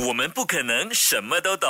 我们不可能什么都懂，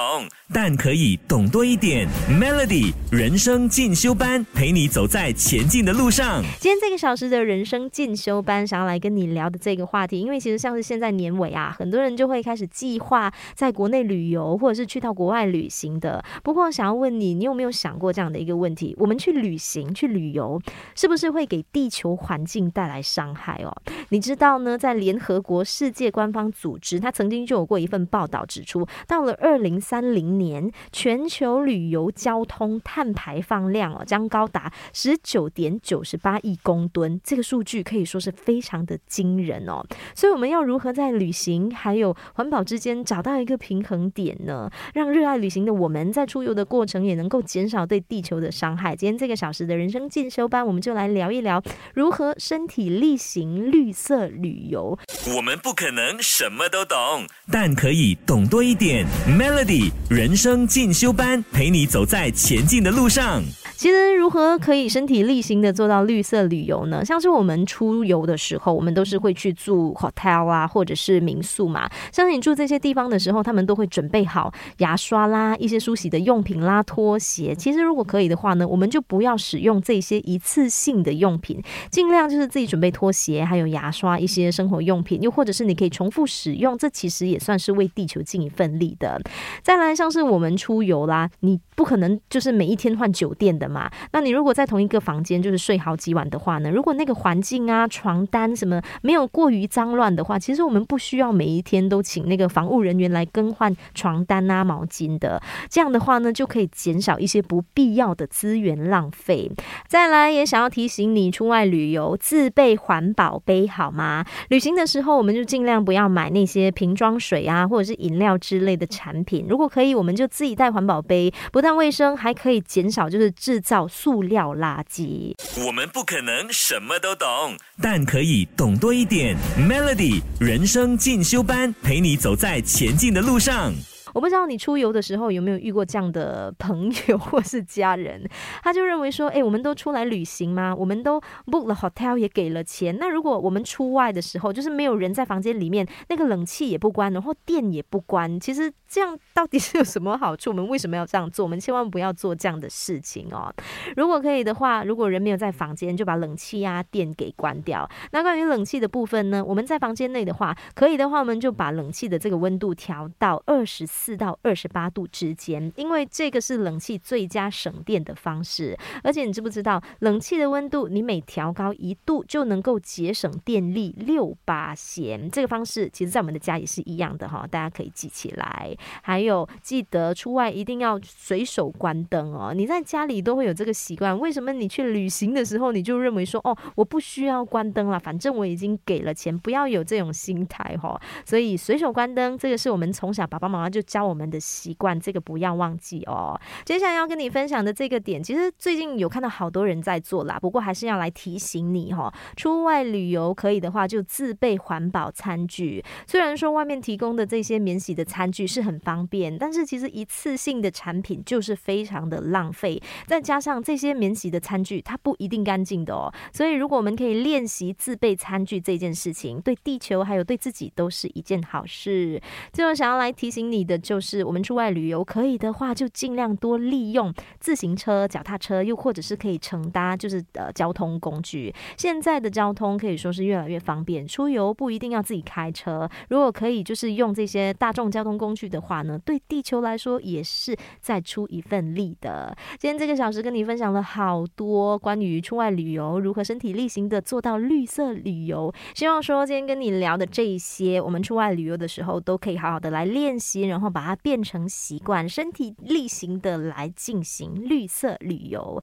但可以懂多一点。Melody 人生进修班陪你走在前进的路上。今天这个小时的人生进修班，想要来跟你聊的这个话题，因为其实像是现在年尾啊，很多人就会开始计划在国内旅游，或者是去到国外旅行的。不过，想要问你，你有没有想过这样的一个问题？我们去旅行、去旅游，是不是会给地球环境带来伤害哦？你知道呢？在联合国世界官方组织，它曾经就有过一份。报道指出，到了二零三零年，全球旅游交通碳排放量哦将高达十九点九十八亿公吨，这个数据可以说是非常的惊人哦。所以我们要如何在旅行还有环保之间找到一个平衡点呢？让热爱旅行的我们在出游的过程也能够减少对地球的伤害。今天这个小时的人生进修班，我们就来聊一聊如何身体力行绿色旅游。我们不可能什么都懂，但可以。懂多一点，Melody 人生进修班陪你走在前进的路上。其实如何可以身体力行的做到绿色旅游呢？像是我们出游的时候，我们都是会去住 hotel 啊，或者是民宿嘛。像是你住这些地方的时候，他们都会准备好牙刷啦、一些梳洗的用品啦、拖鞋。其实如果可以的话呢，我们就不要使用这些一次性的用品，尽量就是自己准备拖鞋，还有牙刷一些生活用品，又或者是你可以重复使用，这其实也算是为地球尽一份力的。再来，像是我们出游啦，你不可能就是每一天换酒店的。嘛，那你如果在同一个房间就是睡好几晚的话呢？如果那个环境啊、床单什么没有过于脏乱的话，其实我们不需要每一天都请那个防务人员来更换床单啊、毛巾的。这样的话呢，就可以减少一些不必要的资源浪费。再来，也想要提醒你，出外旅游自备环保杯好吗？旅行的时候，我们就尽量不要买那些瓶装水啊，或者是饮料之类的产品。如果可以，我们就自己带环保杯，不但卫生，还可以减少就是制。造塑料垃圾，我们不可能什么都懂，但可以懂多一点。Melody 人生进修班，陪你走在前进的路上。我不知道你出游的时候有没有遇过这样的朋友或是家人，他就认为说，哎，我们都出来旅行吗？我们都 book 了 hotel 也给了钱，那如果我们出外的时候，就是没有人在房间里面，那个冷气也不关，然后电也不关，其实这样到底是有什么好处？我们为什么要这样做？我们千万不要做这样的事情哦。如果可以的话，如果人没有在房间，就把冷气啊电给关掉。那关于冷气的部分呢？我们在房间内的话，可以的话，我们就把冷气的这个温度调到二十四。四到二十八度之间，因为这个是冷气最佳省电的方式。而且你知不知道，冷气的温度你每调高一度就能够节省电力六八仙。这个方式其实在我们的家也是一样的哈，大家可以记起来。还有记得出外一定要随手关灯哦。你在家里都会有这个习惯，为什么你去旅行的时候你就认为说哦，我不需要关灯了，反正我已经给了钱，不要有这种心态哈。所以随手关灯，这个是我们从小爸爸妈妈就。教我们的习惯，这个不要忘记哦。接下来要跟你分享的这个点，其实最近有看到好多人在做啦，不过还是要来提醒你哈。出外旅游可以的话，就自备环保餐具。虽然说外面提供的这些免洗的餐具是很方便，但是其实一次性的产品就是非常的浪费。再加上这些免洗的餐具，它不一定干净的哦。所以如果我们可以练习自备餐具这件事情，对地球还有对自己都是一件好事。最后想要来提醒你的。就是我们出外旅游，可以的话就尽量多利用自行车、脚踏车，又或者是可以乘搭就是呃交通工具。现在的交通可以说是越来越方便，出游不一定要自己开车。如果可以就是用这些大众交通工具的话呢，对地球来说也是再出一份力的。今天这个小时跟你分享了好多关于出外旅游如何身体力行的做到绿色旅游。希望说今天跟你聊的这一些，我们出外旅游的时候都可以好好的来练习，然后。把它变成习惯，身体力行的来进行绿色旅游。